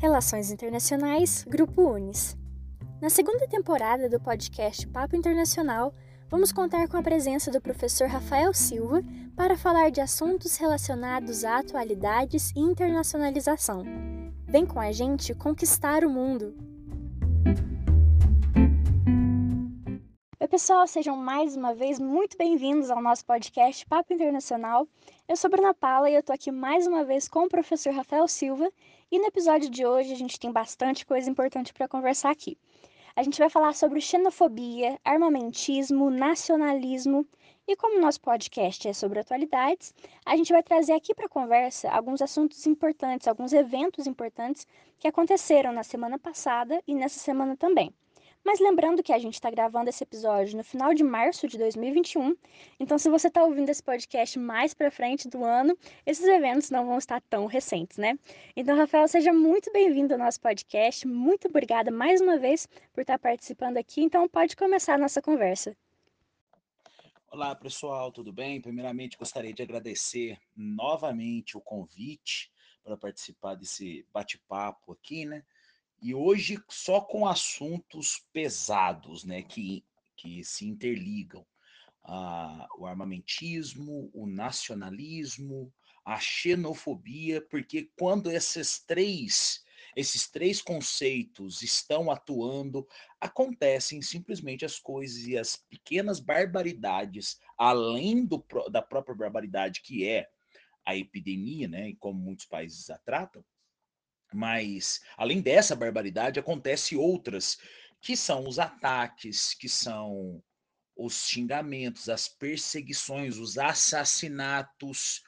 Relações Internacionais, Grupo Unis. Na segunda temporada do podcast Papo Internacional, vamos contar com a presença do professor Rafael Silva para falar de assuntos relacionados a atualidades e internacionalização. Vem com a gente conquistar o mundo! Oi, pessoal, sejam mais uma vez muito bem-vindos ao nosso podcast Papo Internacional. Eu sou Bruna Paula e eu tô aqui mais uma vez com o professor Rafael Silva. E no episódio de hoje a gente tem bastante coisa importante para conversar aqui. A gente vai falar sobre xenofobia, armamentismo, nacionalismo e como nosso podcast é sobre atualidades, a gente vai trazer aqui para conversa alguns assuntos importantes, alguns eventos importantes que aconteceram na semana passada e nessa semana também. Mas lembrando que a gente está gravando esse episódio no final de março de 2021, então se você está ouvindo esse podcast mais para frente do ano, esses eventos não vão estar tão recentes, né? Então, Rafael, seja muito bem-vindo ao nosso podcast. Muito obrigada mais uma vez por estar participando aqui. Então, pode começar a nossa conversa. Olá, pessoal, tudo bem? Primeiramente, gostaria de agradecer novamente o convite para participar desse bate-papo aqui, né? E hoje só com assuntos pesados, né, que, que se interligam. Ah, o armamentismo, o nacionalismo, a xenofobia, porque quando esses três, esses três conceitos estão atuando, acontecem simplesmente as coisas e as pequenas barbaridades, além do, da própria barbaridade que é a epidemia, né, e como muitos países a tratam, mas, além dessa barbaridade, acontece outras, que são os ataques, que são os xingamentos, as perseguições, os assassinatos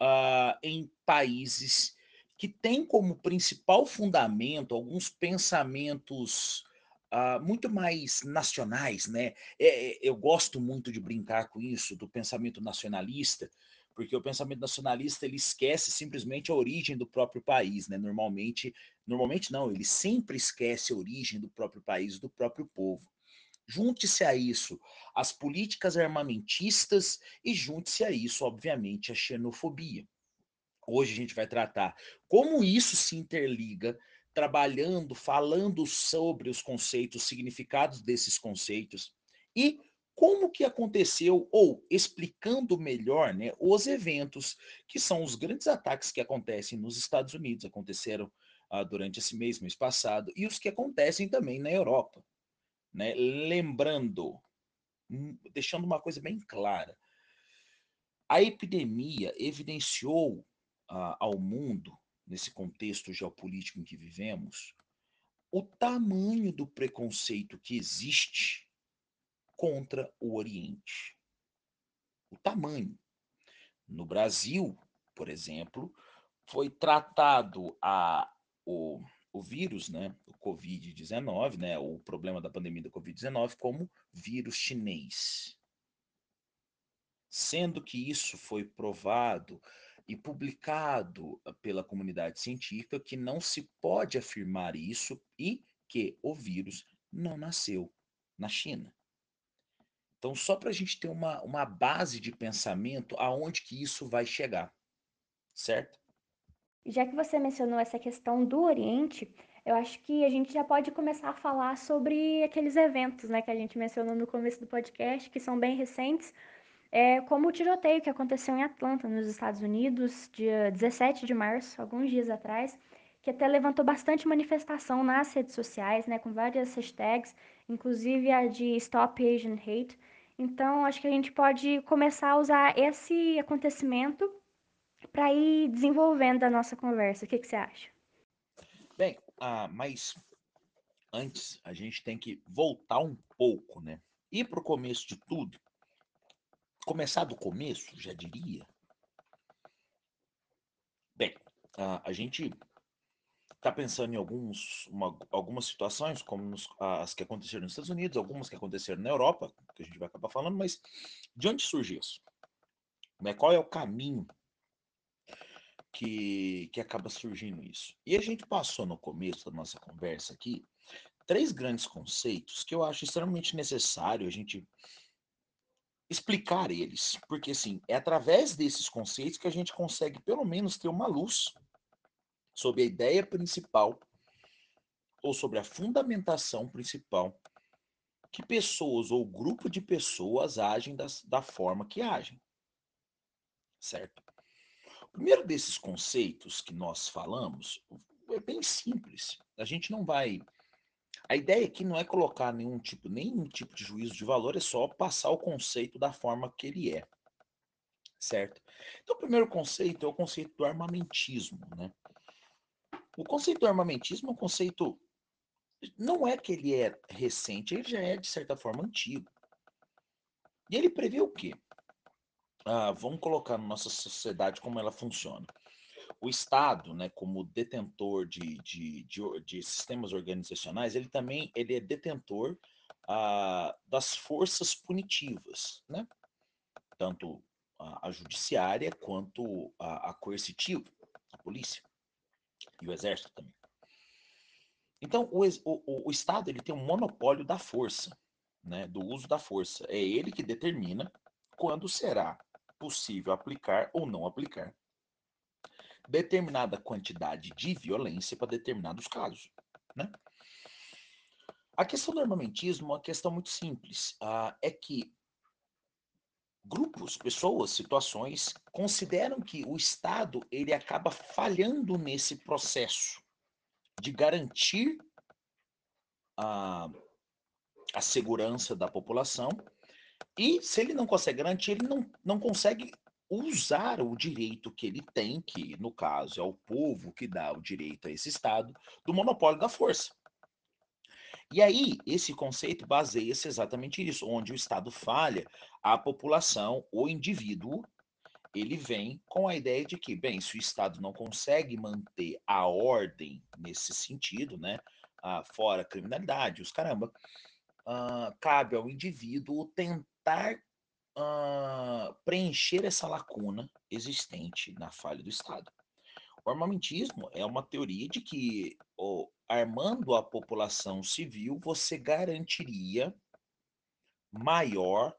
uh, em países que têm como principal fundamento alguns pensamentos uh, muito mais nacionais, né? É, é, eu gosto muito de brincar com isso, do pensamento nacionalista, porque o pensamento nacionalista ele esquece simplesmente a origem do próprio país, né? Normalmente, normalmente não, ele sempre esquece a origem do próprio país, do próprio povo. Junte-se a isso as políticas armamentistas e junte-se a isso, obviamente, a xenofobia. Hoje a gente vai tratar como isso se interliga, trabalhando, falando sobre os conceitos, significados desses conceitos e como que aconteceu, ou explicando melhor né, os eventos, que são os grandes ataques que acontecem nos Estados Unidos, aconteceram ah, durante esse mês, mês passado, e os que acontecem também na Europa. Né? Lembrando, hum, deixando uma coisa bem clara, a epidemia evidenciou ah, ao mundo, nesse contexto geopolítico em que vivemos, o tamanho do preconceito que existe contra o Oriente. O tamanho. No Brasil, por exemplo, foi tratado a, o, o vírus, né, o Covid-19, né, o problema da pandemia da Covid-19, como vírus chinês. Sendo que isso foi provado e publicado pela comunidade científica que não se pode afirmar isso e que o vírus não nasceu na China. Então, só para a gente ter uma, uma base de pensamento aonde que isso vai chegar, certo? Já que você mencionou essa questão do Oriente, eu acho que a gente já pode começar a falar sobre aqueles eventos né, que a gente mencionou no começo do podcast, que são bem recentes, é, como o tiroteio que aconteceu em Atlanta, nos Estados Unidos, dia 17 de março, alguns dias atrás, que até levantou bastante manifestação nas redes sociais, né, com várias hashtags, inclusive a de Stop Asian Hate. Então, acho que a gente pode começar a usar esse acontecimento para ir desenvolvendo a nossa conversa. O que, que você acha? Bem, ah, mas antes a gente tem que voltar um pouco, né? Ir para o começo de tudo. Começar do começo, já diria. Bem, ah, a gente está pensando em alguns, uma, algumas situações, como nos, as que aconteceram nos Estados Unidos, algumas que aconteceram na Europa, que a gente vai acabar falando, mas de onde surge isso? Né? Qual é o caminho que, que acaba surgindo isso? E a gente passou no começo da nossa conversa aqui três grandes conceitos que eu acho extremamente necessário a gente explicar eles, porque assim, é através desses conceitos que a gente consegue pelo menos ter uma luz sobre a ideia principal ou sobre a fundamentação principal que pessoas ou grupo de pessoas agem das, da forma que agem. Certo? O primeiro desses conceitos que nós falamos é bem simples. A gente não vai. A ideia aqui não é colocar nenhum tipo, nenhum tipo de juízo de valor, é só passar o conceito da forma que ele é. Certo? Então, o primeiro conceito é o conceito do armamentismo. Né? O conceito do armamentismo é um conceito não é que ele é recente, ele já é, de certa forma, antigo. E ele prevê o quê? Ah, vamos colocar na nossa sociedade como ela funciona. O Estado, né, como detentor de, de, de, de sistemas organizacionais, ele também ele é detentor ah, das forças punitivas, né? tanto a, a judiciária quanto a, a coercitiva, a polícia e o exército também. Então, o, o, o Estado ele tem um monopólio da força, né, do uso da força. É ele que determina quando será possível aplicar ou não aplicar determinada quantidade de violência para determinados casos. Né? A questão do armamentismo é uma questão muito simples. Uh, é que grupos, pessoas, situações consideram que o Estado ele acaba falhando nesse processo de garantir a, a segurança da população. E se ele não consegue garantir, ele não, não consegue usar o direito que ele tem, que no caso é o povo que dá o direito a esse Estado, do monopólio da força. E aí, esse conceito baseia-se exatamente nisso, onde o Estado falha, a população, o indivíduo, ele vem com a ideia de que, bem, se o Estado não consegue manter a ordem nesse sentido, né, ah, fora a criminalidade, os caramba, ah, cabe ao indivíduo tentar ah, preencher essa lacuna existente na falha do Estado. O armamentismo é uma teoria de que, oh, armando a população civil, você garantiria maior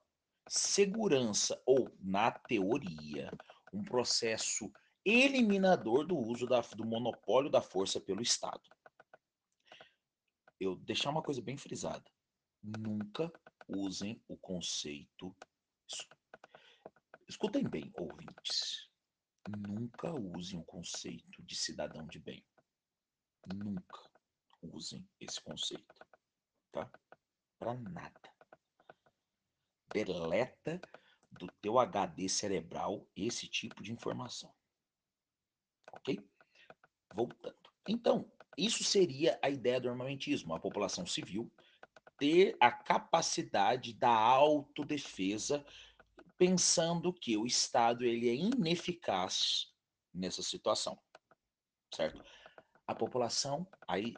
segurança, ou, na teoria, um processo eliminador do uso da, do monopólio da força pelo Estado. Eu deixar uma coisa bem frisada. Nunca usem o conceito. Escutem bem, ouvintes. Nunca usem o conceito de cidadão de bem. Nunca usem esse conceito, tá? Para nada deleta do teu HD cerebral esse tipo de informação. Ok? Voltando. Então, isso seria a ideia do armamentismo, a população civil ter a capacidade da autodefesa, pensando que o Estado ele é ineficaz nessa situação, certo? A população, aí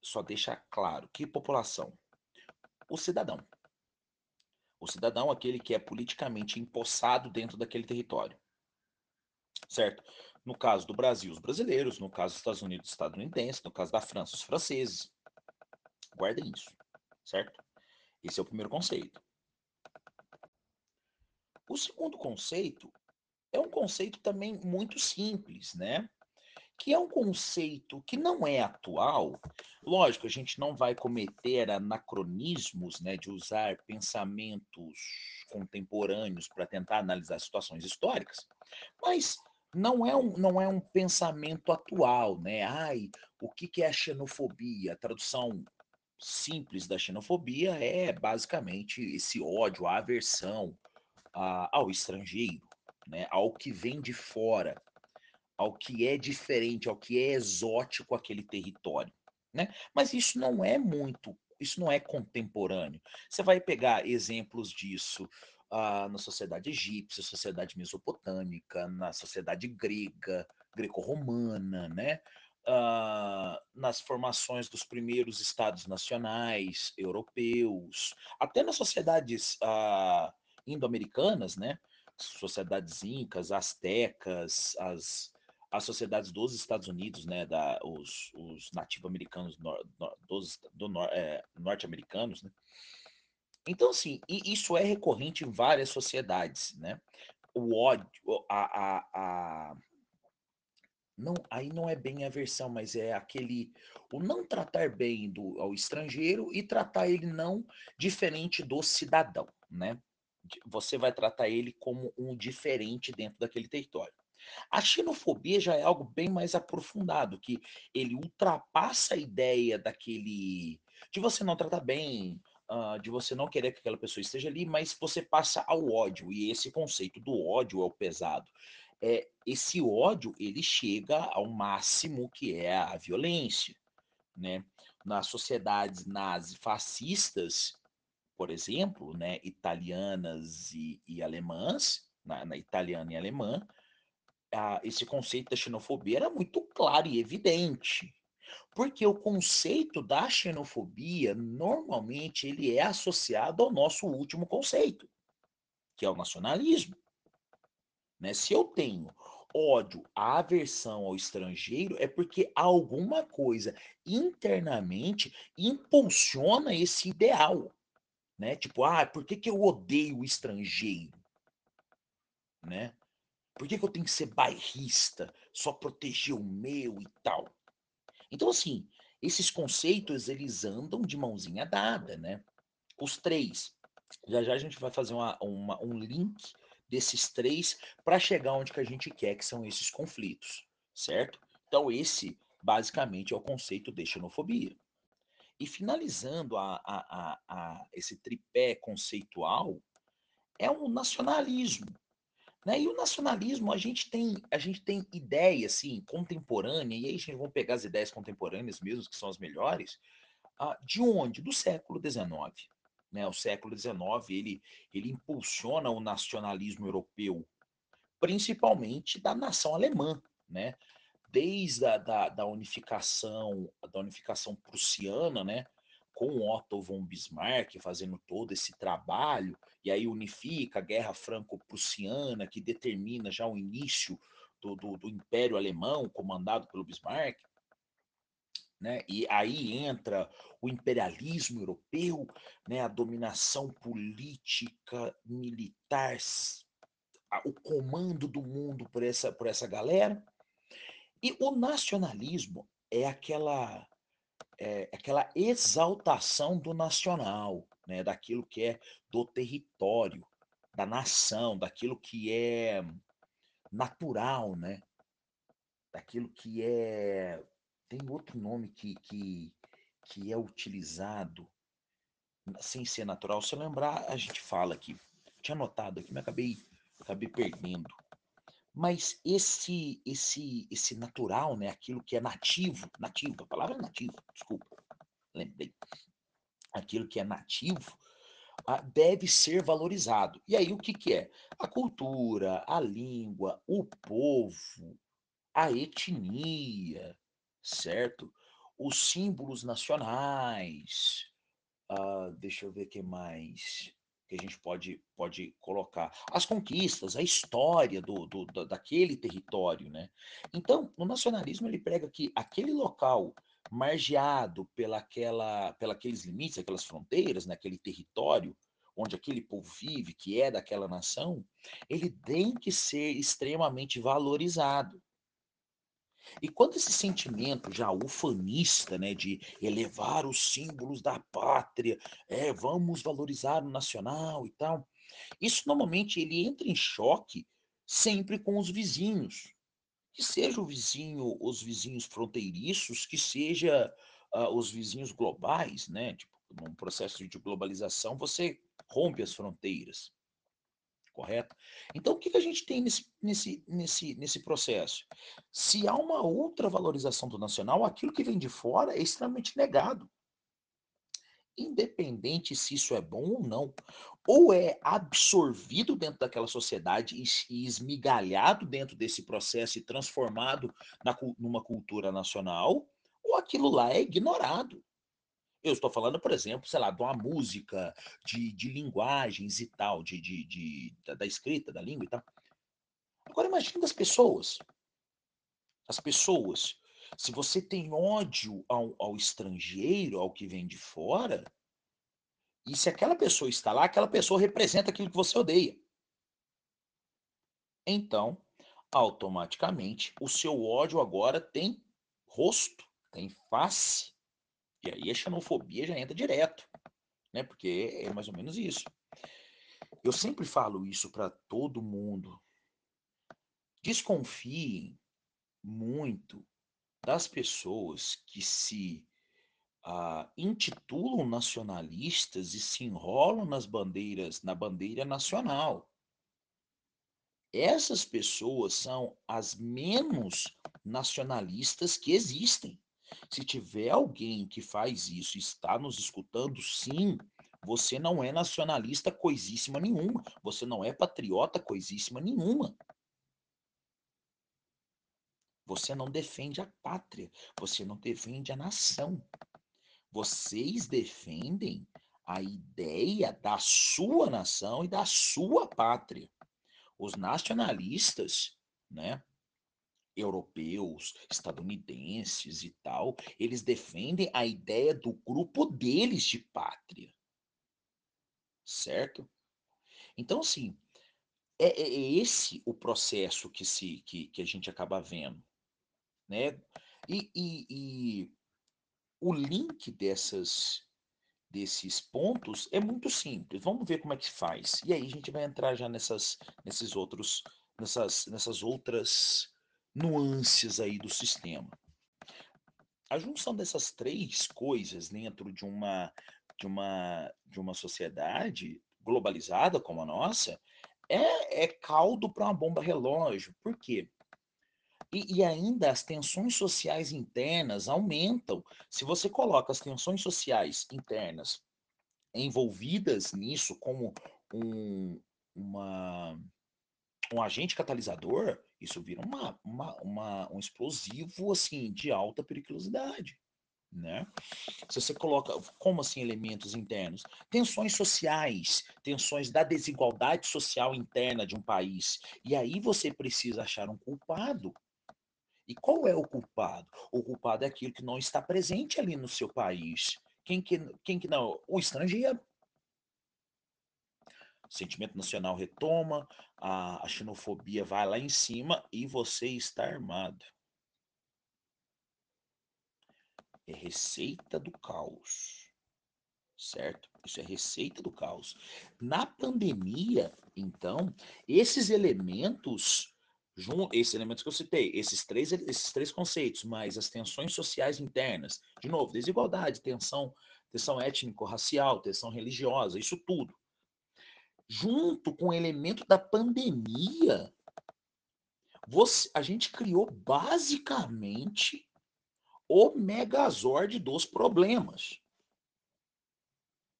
só deixa claro, que população? O cidadão. O cidadão, aquele que é politicamente empossado dentro daquele território. Certo? No caso do Brasil, os brasileiros, no caso dos Estados Unidos, os estadunidenses, no caso da França, os franceses. Guardem isso, certo? Esse é o primeiro conceito. O segundo conceito é um conceito também muito simples, né? Que é um conceito que não é atual. Lógico, a gente não vai cometer anacronismos, né, de usar pensamentos contemporâneos para tentar analisar situações históricas, mas não é um, não é um pensamento atual, né? Ai, o que, que é a xenofobia? A tradução simples da xenofobia é basicamente esse ódio, a aversão a, ao estrangeiro, né? ao que vem de fora ao que é diferente, ao que é exótico aquele território, né? Mas isso não é muito, isso não é contemporâneo. Você vai pegar exemplos disso uh, na sociedade egípcia, sociedade mesopotâmica, na sociedade grega, greco-romana, né? Uh, nas formações dos primeiros estados nacionais europeus, até nas sociedades uh, indo-americanas, né? Sociedades incas, astecas, as as sociedades dos Estados Unidos, né, da, os, os nativo-americanos nor, nor, dos, do nor, é, norte-americanos, né? Então, assim, isso é recorrente em várias sociedades, né? O ódio, a, a, a, não, aí não é bem aversão, mas é aquele o não tratar bem do ao estrangeiro e tratar ele não diferente do cidadão, né. Você vai tratar ele como um diferente dentro daquele território. A xenofobia já é algo bem mais aprofundado, que ele ultrapassa a ideia daquele de você não tratar bem, hã, de você não querer que aquela pessoa esteja ali, mas você passa ao ódio, e esse conceito do ódio é o pesado. Eh, esse ódio, ele chega ao máximo que é a violência, né. Nas sociedades nazi-fascistas, por exemplo, né, italianas e e alemãs, na na italiana e alemã, ah, esse conceito da xenofobia era muito claro e evidente. Porque o conceito da xenofobia, normalmente, ele é associado ao nosso último conceito, que é o nacionalismo. Né, se eu tenho ódio, aversão ao estrangeiro, é porque alguma coisa internamente impulsiona esse ideal, né, tipo: "Ah, por que que eu odeio o estrangeiro?" Né. "Por que que eu tenho que ser bairrista, só proteger o meu e tal?" Então, assim, esses conceitos eles andam de mãozinha dada, né, os 3. Já já a gente vai fazer uma uma um link desses 3 pra chegar onde que a gente quer, que são esses conflitos, certo? Então esse, basicamente, é o conceito de xenofobia. E finalizando a a a a esse tripé conceitual, é o nacionalismo, né, e o nacionalismo a gente tem a gente tem ideia, assim, contemporânea, e aí a gente vamos pegar as ideias contemporâneas mesmo, que são as melhores, ah, de onde? Do século XIX, né, o século XIX ele ele impulsiona o nacionalismo europeu, principalmente da nação alemã, né, desde a da da unificação da unificação prussiana, né, com Otto von Bismarck fazendo todo esse trabalho, e aí unifica a guerra franco-prussiana que determina já o início do do do império alemão comandado pelo Bismarck. Né, e aí entra o imperialismo europeu, né, a dominação política, militar, o comando do mundo por essa por essa galera. E o nacionalismo é aquela é aquela exaltação do nacional, né, daquilo que é do território, da nação, daquilo que é natural, né. Daquilo que é tem outro nome que que que é utilizado, sem ser natural, se eu lembrar a gente fala aqui. Tinha anotado aqui, mas acabei acabei perdendo. Mas esse esse esse natural, né, aquilo que é nativo nativo, a palavra é nativo, desculpa, lembrei. Aquilo que é nativo, deve ser valorizado. E aí o que que é? A cultura, a língua, o povo, a etnia, certo? Os símbolos nacionais, ah, deixa eu ver que mais, que a gente pode pode colocar. As conquistas, a história do do da daquele território, né. Então, o nacionalismo ele prega que aquele local margeado pela aquela pela aqueles limites, aquelas fronteiras, naquele território, onde aquele povo vive, que é daquela nação, ele tem que ser extremamente valorizado. E quando esse sentimento já ufanista, né, de elevar os símbolos da pátria, é, vamos valorizar o nacional e tal, isso normalmente ele entra em choque sempre com os vizinhos. Que seja o vizinho os vizinhos fronteiriços, que seja, ah, os vizinhos globais, né, tipo, num processo de globalização você rompe as fronteiras. Correto? Então o que que a gente tem nesse nesse nesse nesse processo? Se há uma outra valorização do nacional, aquilo que vem de fora é extremamente negado. Independente se isso é bom ou não, ou é absorvido dentro daquela sociedade e es esmigalhado dentro desse processo e transformado na numa cultura nacional, ou aquilo lá é ignorado. Eu estou falando, por exemplo, sei lá, de uma música, de de linguagens e tal, de de de da da escrita, da língua e tal. Agora imagina das pessoas. As pessoas, se você tem ódio ao ao estrangeiro, ao que vem de fora e se aquela pessoa está lá, aquela pessoa representa aquilo que você odeia. Então, automaticamente o seu ódio agora tem rosto, tem face. E aí a xenofobia já entra direto, né? Porque é mais ou menos isso. Eu sempre falo isso para todo mundo. Desconfiem muito das pessoas que se uh, intitulam nacionalistas e se enrolam nas bandeiras, na bandeira nacional. Essas pessoas são as menos nacionalistas que existem. Se tiver alguém que faz isso está nos escutando, sim, você não é nacionalista coisíssima nenhuma. Você não é patriota coisíssima nenhuma. Você não defende a pátria. Você não defende a nação. Vocês defendem a ideia da sua nação e da sua pátria. Os nacionalistas, né, europeus, estadunidenses e tal, eles defendem a ideia do grupo deles de pátria. Certo? Então, assim, é, é, é esse o processo que, se, que, que a gente acaba vendo. Né? E, e, e o link dessas desses pontos é muito simples. Vamos ver como é que faz. E aí a gente vai entrar já nessas nesses outros nessas nessas outras nuances aí do sistema. A junção dessas três coisas dentro de uma de uma de uma sociedade globalizada como a nossa é, é caldo para uma bomba relógio. Por quê? E, e, ainda as tensões sociais internas aumentam. Se você coloca as tensões sociais internas envolvidas nisso como um, uma, um agente catalisador, isso vira uma, uma, uma, um explosivo assim de alta periculosidade. Né? Se você coloca como assim elementos internos, tensões sociais, tensões da desigualdade social interna de um país, e aí você precisa achar um culpado e qual é o culpado? O culpado é aquilo que não está presente ali no seu país. Quem que, quem que não? O estrangeiro. O sentimento nacional retoma, a, a xenofobia vai lá em cima e você está armado. É receita do caos. Certo? Isso é receita do caos. Na pandemia, então, esses elementos esses elementos que eu citei, esses três, esses três conceitos, mais as tensões sociais internas, de novo, desigualdade, tensão, tensão étnico-racial, tensão religiosa, isso tudo. Junto com o elemento da pandemia, você, a gente criou basicamente o megazord dos problemas.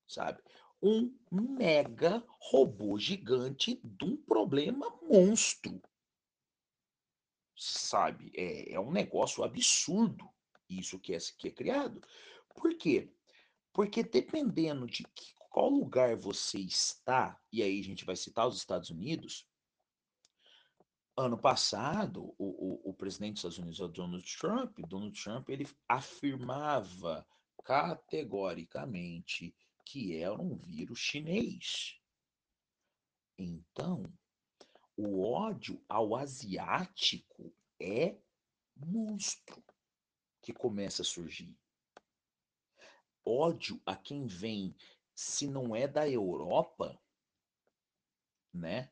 Sabe? Um mega robô gigante de um problema monstro sabe? É, é um negócio absurdo isso que é, que é criado. Por quê? Porque dependendo de que, qual lugar você está, e aí a gente vai citar os Estados Unidos, ano passado, o, o, o presidente dos Estados Unidos, o Donald Trump, Donald Trump, ele afirmava categoricamente que era um vírus chinês. Então, o ódio ao asiático é monstro que começa a surgir. Ódio a quem vem, se não é da Europa, né?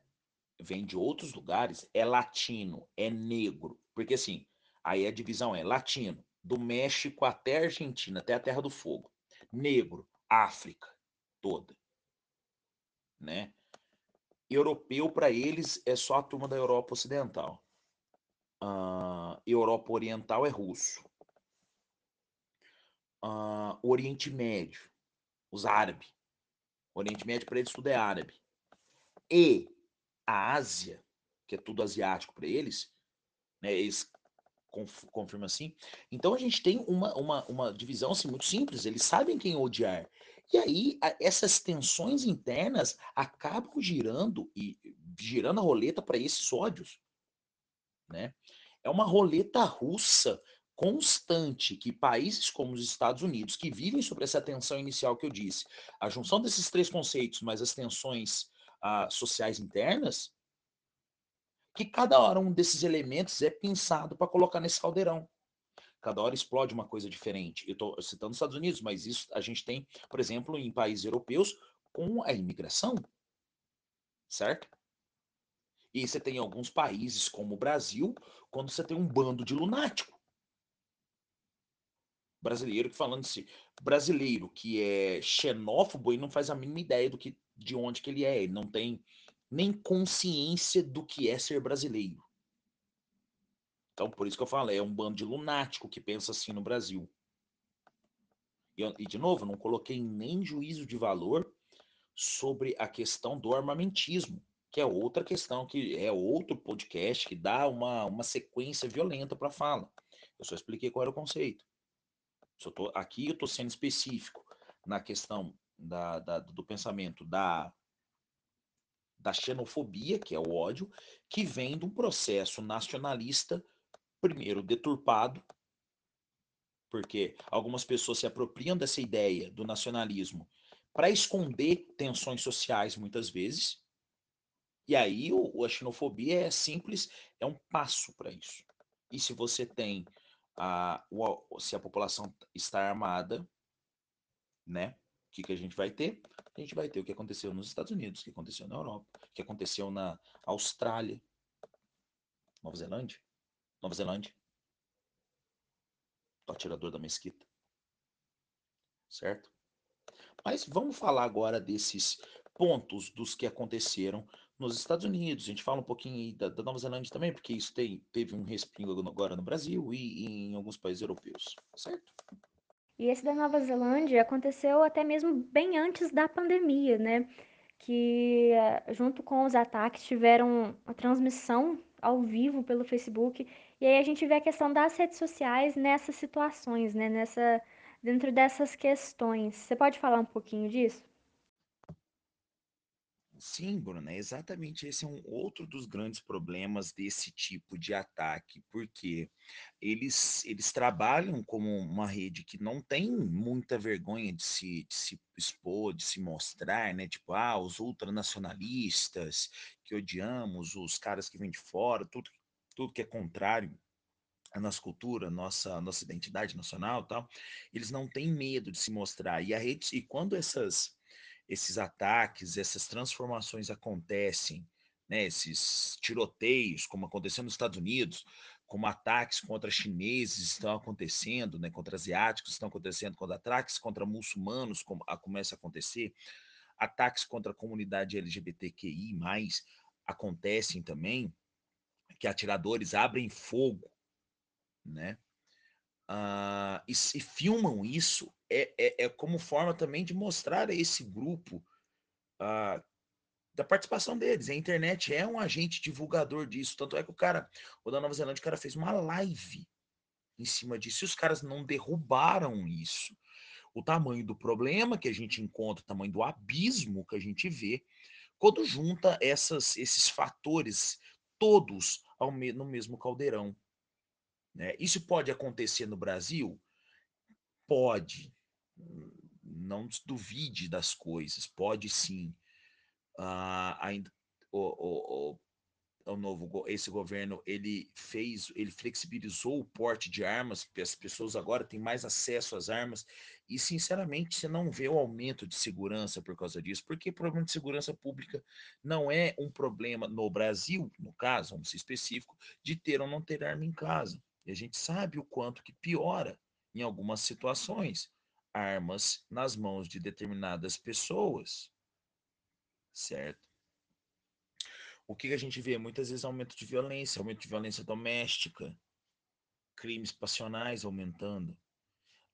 Vem de outros lugares, é latino, é negro. Porque assim, aí a divisão é latino, do México até a Argentina, até a Terra do Fogo. Negro, África toda. Né? Europeu, para eles, é só a turma da Europa Ocidental. Uh, Europa Oriental é russo. Uh, Oriente Médio, os árabes. Oriente Médio para eles tudo é árabe. E a Ásia, que é tudo asiático para eles, né, eles conf, confirmam assim. Então a gente tem uma, uma, uma divisão assim, muito simples, eles sabem quem odiar. E aí, essas tensões internas acabam girando e girando a roleta para esses ódios. Né? É uma roleta russa constante que países como os Estados Unidos, que vivem sobre essa tensão inicial que eu disse, a junção desses três conceitos, mais as tensões ah, sociais internas, que cada hora um desses elementos é pensado para colocar nesse caldeirão. Cada hora explode uma coisa diferente. Eu estou citando os Estados Unidos, mas isso a gente tem, por exemplo, em países europeus com a imigração, certo? E você tem alguns países, como o Brasil, quando você tem um bando de lunático. Brasileiro que falando assim, brasileiro que é xenófobo e não faz a mínima ideia do que, de onde que ele é. Ele não tem nem consciência do que é ser brasileiro. Então, por isso que eu falo, é um bando de lunático que pensa assim no Brasil. E, e de novo, não coloquei nem juízo de valor sobre a questão do armamentismo, que é outra questão, que é outro podcast que dá uma, uma sequência violenta para a fala. Eu só expliquei qual era o conceito. Eu tô, aqui eu estou sendo específico na questão da, da, do pensamento da, da xenofobia, que é o ódio, que vem de um processo nacionalista primeiro, deturpado, porque algumas pessoas se apropriam dessa ideia do nacionalismo para esconder tensões sociais, muitas vezes. E aí o, a xenofobia é simples, é um passo para isso. E se você tem a, o, se a população está armada, né? O que, que a gente vai ter? A gente vai ter o que aconteceu nos Estados Unidos, o que aconteceu na Europa, o que aconteceu na Austrália, Nova Zelândia, Nova Zelândia. O atirador da mesquita. Certo? Mas vamos falar agora desses pontos dos que aconteceram nos Estados Unidos. A gente fala um pouquinho da, da Nova Zelândia também, porque isso tem, teve um respingo agora no Brasil e, e em alguns países europeus, certo? E esse da Nova Zelândia aconteceu até mesmo bem antes da pandemia, né? Que junto com os ataques tiveram a transmissão ao vivo pelo Facebook e aí a gente vê a questão das redes sociais nessas situações, né? Nessa, dentro dessas questões. Você pode falar um pouquinho disso? Sim, Bruna, exatamente esse é um outro dos grandes problemas desse tipo de ataque, porque eles, eles trabalham como uma rede que não tem muita vergonha de se, de se expor, de se mostrar, né? Tipo, ah, os ultranacionalistas que odiamos, os caras que vêm de fora, tudo tudo que é contrário à nossa cultura, nossa nossa identidade nacional, tal, eles não têm medo de se mostrar. E a rede e quando essas esses ataques, essas transformações acontecem, né, esses tiroteios, como aconteceu nos Estados Unidos, como ataques contra chineses estão acontecendo, né, contra asiáticos estão acontecendo, quando ataques contra muçulmanos como, a, começa a acontecer, ataques contra a comunidade LGBTQI+, acontecem também, que atiradores abrem fogo, né? Uh, e, e, filmam isso é, é, é, como forma também de mostrar a esse grupo uh, da participação deles. A internet é um agente divulgador disso. Tanto é que o cara, o da Nova Zelândia, o cara fez uma live em cima disso. E os caras não derrubaram isso. O tamanho do problema que a gente encontra, o tamanho do abismo que a gente vê, quando junta essas, esses fatores todos ao me no mesmo caldeirão. Né? Isso pode acontecer no Brasil? Pode. Não duvide das coisas, pode sim. Ah, ainda, o novo esse governo ele fez ele flexibilizou o porte de armas as pessoas agora têm mais acesso às armas e sinceramente você não vê o aumento de segurança por causa disso porque problema de segurança pública não é um problema no Brasil no caso vamos ser específico de ter ou não ter arma em casa. E a gente sabe o quanto que piora em algumas situações armas nas mãos de determinadas pessoas certo o que a gente vê? Muitas vezes aumento de violência, aumento de violência doméstica, crimes passionais aumentando.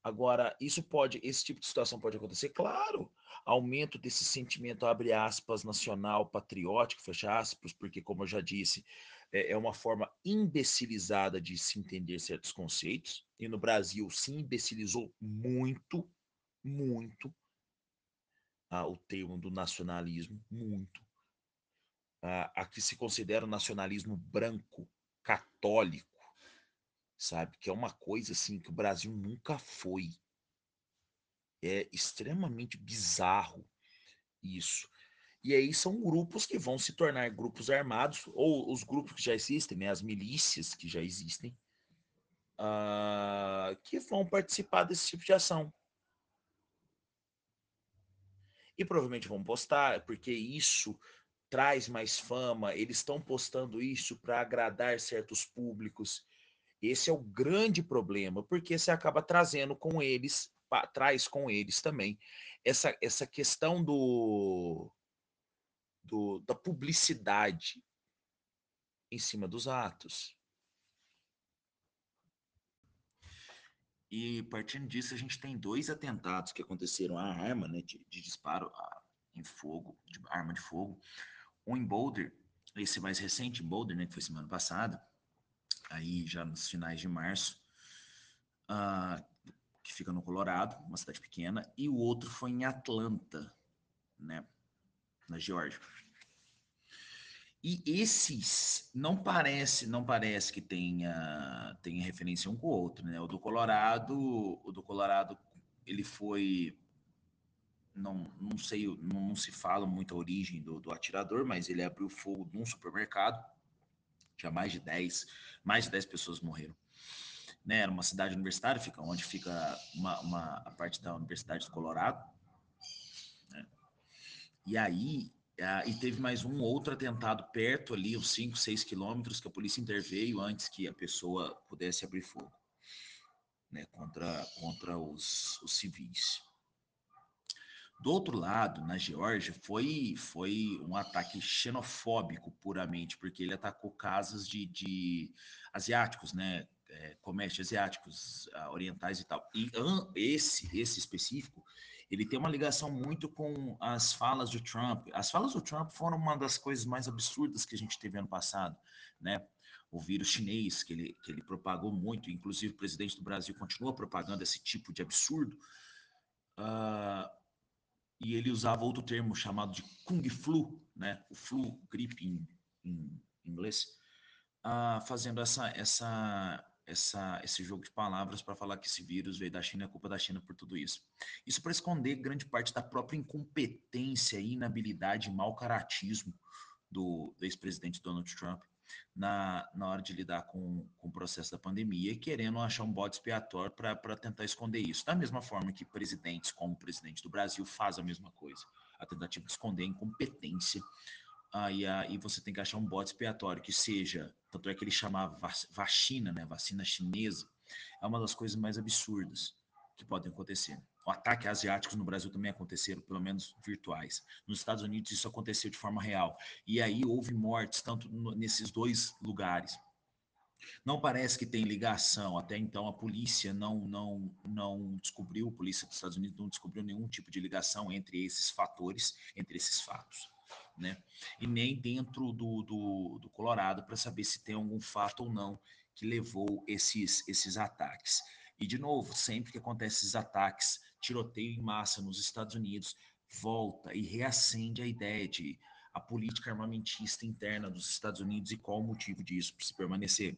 Agora, isso pode, esse tipo de situação pode acontecer? Claro, aumento desse sentimento, abre aspas, nacional, patriótico, fecha aspas, porque, como eu já disse, é, é uma forma imbecilizada de se entender certos conceitos, e no Brasil se imbecilizou muito, muito, ah, o termo do nacionalismo, muito a, a que se considera o nacionalismo branco, católico, sabe? Que é uma coisa assim que o Brasil nunca foi. É extremamente bizarro isso. E aí são grupos que vão se tornar grupos armados, ou os grupos que já existem, né, as milícias que já existem, uh, que vão participar desse tipo de ação. E provavelmente vão postar, porque isso traz mais fama, eles estão postando isso para agradar certos públicos. Esse é o grande problema, porque você acaba trazendo com eles, traz com eles também essa, essa questão do, do, da publicidade em cima dos atos. E partindo disso, a gente tem dois atentados que aconteceram à arma, né, de, de disparo a, em fogo, de arma de fogo. Um em Boulder, esse mais recente Boulder, né, que foi semana passada, aí já nos finais de março, uh, que fica no Colorado, uma cidade pequena, e o outro foi em Atlanta, né, na Geórgia. E esses não parece, não parece que tenha, tenha referência um com o outro, né? O do Colorado, o do Colorado, ele foi não, não sei, não, não se fala muito a origem do, do, atirador, mas ele abriu fogo num supermercado. Já mais de 10, mais de 10 pessoas morreram. Né, era uma cidade universitária, fica onde fica uma, uma a parte da Universidade do Colorado. Né? E aí Uh, e teve mais um outro atentado perto ali, uns 5, 6 quilômetros, que a polícia interveio antes que a pessoa pudesse abrir fogo né, contra, contra os, os civis. Do outro lado, na Geórgia, foi, foi um ataque xenofóbico puramente, porque ele atacou casas de, de asiáticos, né? É, comércio asiáticos, uh, orientais e tal. E esse, esse específico, ele tem uma ligação muito com as falas do Trump. As falas do Trump foram uma das coisas mais absurdas que a gente teve ano passado, né? O vírus chinês, que ele, que ele propagou muito, inclusive o presidente do Brasil continua propagando esse tipo de absurdo. Uh, e ele usava outro termo chamado de Kung Flu, né? O flu, gripe em, em inglês, uh, fazendo essa, essa essa, esse jogo de palavras para falar que esse vírus veio da China, é culpa da China por tudo isso. Isso para esconder grande parte da própria incompetência, inabilidade mau caratismo do, do ex-presidente Donald Trump na, na hora de lidar com, com o processo da pandemia, querendo achar um bode expiatório para tentar esconder isso. Da mesma forma que presidentes, como o presidente do Brasil, faz a mesma coisa. A tentativa de esconder a incompetência aí, aí você tem que achar um bode expiatório que seja, tanto é que ele chamava vacina, né, vacina chinesa, é uma das coisas mais absurdas que podem acontecer. O ataque asiáticos no Brasil também aconteceram, pelo menos virtuais. Nos Estados Unidos isso aconteceu de forma real. E aí houve mortes, tanto nesses dois lugares. Não parece que tem ligação, até então a polícia não, não, não descobriu, a polícia dos Estados Unidos não descobriu nenhum tipo de ligação entre esses fatores, entre esses fatos né? E nem dentro do, do, do Colorado para saber se tem algum fato ou não que levou esses, esses ataques. E, de novo, sempre que acontecem esses ataques, tiroteio em massa nos Estados Unidos, volta e reacende a ideia de a política armamentista interna dos Estados Unidos e qual o motivo disso para se permanecer.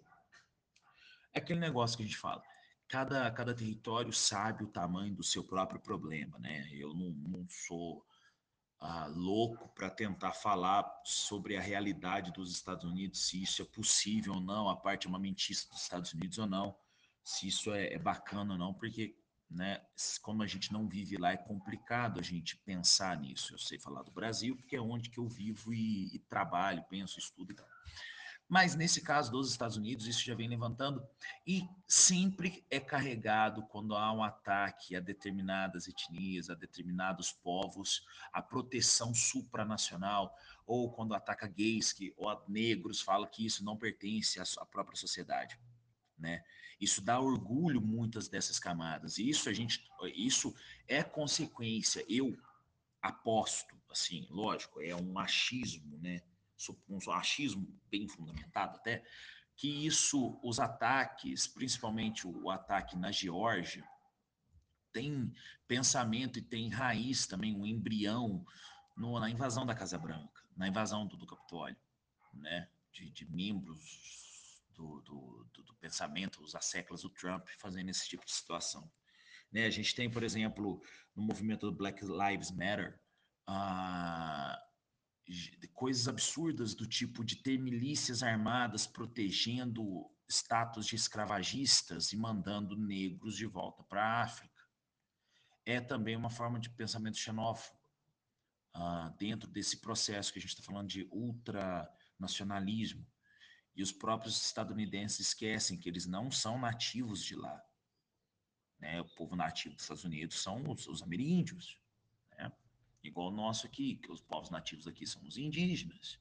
É aquele negócio que a gente fala. Cada, cada território sabe o tamanho do seu próprio problema, né? Eu não, não sou ah, louco para tentar falar sobre a realidade dos Estados Unidos, se isso é possível ou não, a parte armamentista dos Estados Unidos ou não, se isso é, é bacana ou não, porque, né, como a gente não vive lá, é complicado a gente pensar nisso. Eu sei falar do Brasil, porque é onde que eu vivo e, e trabalho, penso, estudo e tal. Mas nesse caso dos Estados Unidos, isso já vem levantando e sempre é carregado quando há um ataque a determinadas etnias, a determinados povos, a proteção supranacional, ou quando ataca gays que, ou negros, fala que isso não pertence à própria sociedade. Né? Isso dá orgulho muitas dessas camadas. E isso a gente, isso é consequência. Eu aposto, assim, lógico, é um achismo, né? um achismo bem fundamentado até, que isso, os ataques, principalmente o ataque na Geórgia, tem pensamento e tem raiz também, um embrião no, na invasão da Casa Branca, na invasão do, do Capitólio, né? de, de membros do, do, do, do pensamento, os asseclas do Trump fazendo esse tipo de situação. Né? A gente tem, por exemplo, no movimento do Black Lives Matter, uh, coisas absurdas do tipo de ter milícias armadas protegendo status de escravagistas e mandando negros de volta para a África. É também uma forma de pensamento xenófobo uh, dentro desse processo que a gente está falando de ultranacionalismo. E os próprios estadunidenses esquecem que eles não são nativos de lá. Né? O povo nativo dos Estados Unidos são os, os ameríndios, né? igual o nosso aqui, que os povos nativos aqui são os indígenas,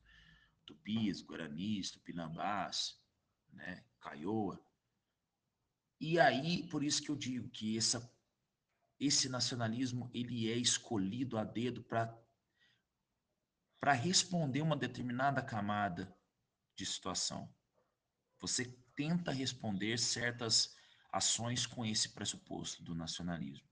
tupis, guaranis, tupinambás, né? Caioa. E aí, por isso que eu digo que essa, esse nacionalismo ele é escolhido a dedo para responder uma determinada camada de situação. Você tenta responder certas ações com esse pressuposto do nacionalismo.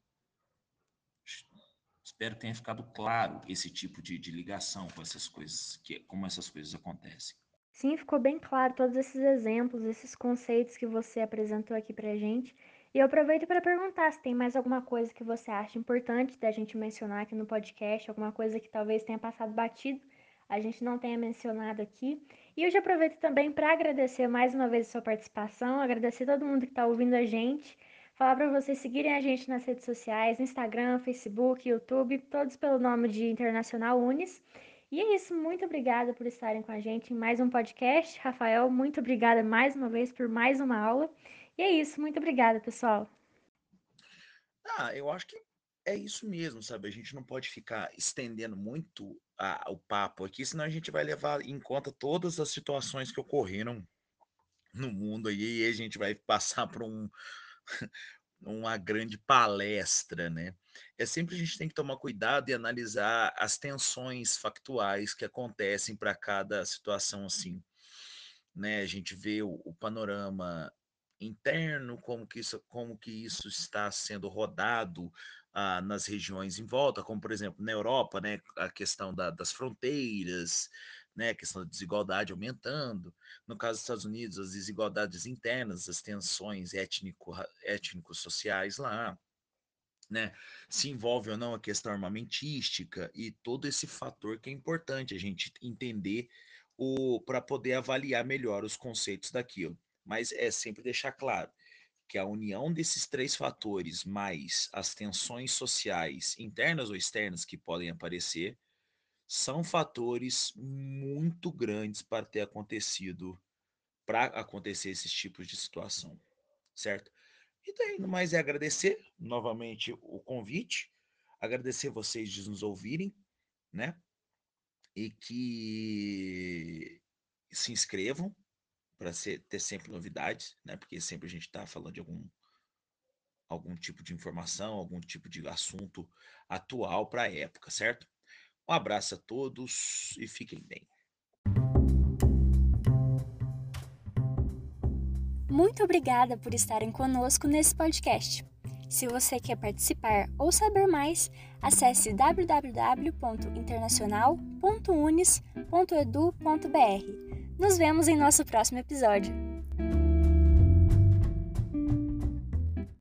Espero que tenha ficado claro esse tipo de, de ligação com essas coisas, que, como essas coisas acontecem. Sim, ficou bem claro todos esses exemplos, esses conceitos que você apresentou aqui pra gente. E eu aproveito para perguntar se tem mais alguma coisa que você acha importante da gente mencionar aqui no podcast, alguma coisa que talvez tenha passado batido, a gente não tenha mencionado aqui. E eu já aproveito também para agradecer mais uma vez a sua participação, agradecer todo mundo que está ouvindo a gente, falar para vocês seguirem a gente nas redes sociais, Instagram, Facebook, YouTube, todos pelo nome de Internacional Unis. E é isso, muito obrigada por estarem com a gente em mais um podcast. Rafael, muito obrigada mais uma vez por mais uma aula. E é isso, muito obrigada, pessoal. Ah, eu acho que é isso mesmo, sabe? A gente não pode ficar estendendo muito a, o papo aqui, senão a gente vai levar em conta todas as situações que ocorreram no mundo aí e a gente vai passar por um, uma grande palestra, né? É sempre a gente tem que tomar cuidado e analisar as tensões factuais que acontecem para cada situação assim, né? A gente vê o, o, panorama interno, como que isso, como que isso está sendo rodado ah, nas regiões em volta, como por exemplo na Europa, né? A questão da, das fronteiras, né, a questão da desigualdade aumentando. No caso dos Estados Unidos, as desigualdades internas, as tensões étnico, étnico-sociais lá, né, se envolve ou não a questão armamentística e todo esse fator que é importante a gente entender para poder avaliar melhor os conceitos daquilo. Mas é sempre deixar claro que a união desses três fatores, mais as tensões sociais internas ou externas que podem aparecer, são fatores muito grandes para ter acontecido, para acontecer esses tipos de situação, certo? E daí, no mais é agradecer novamente o convite, agradecer vocês de nos ouvirem, né? E que se inscrevam para ter sempre novidades, né? Porque sempre a gente está falando de algum algum tipo de informação, algum tipo de assunto atual para a época, certo? Um abraço a todos e fiquem bem. Muito obrigada por estarem conosco nesse podcast. Se você quer participar ou saber mais, acesse www.internacional.unis.edu.br. Nos vemos em nosso próximo episódio.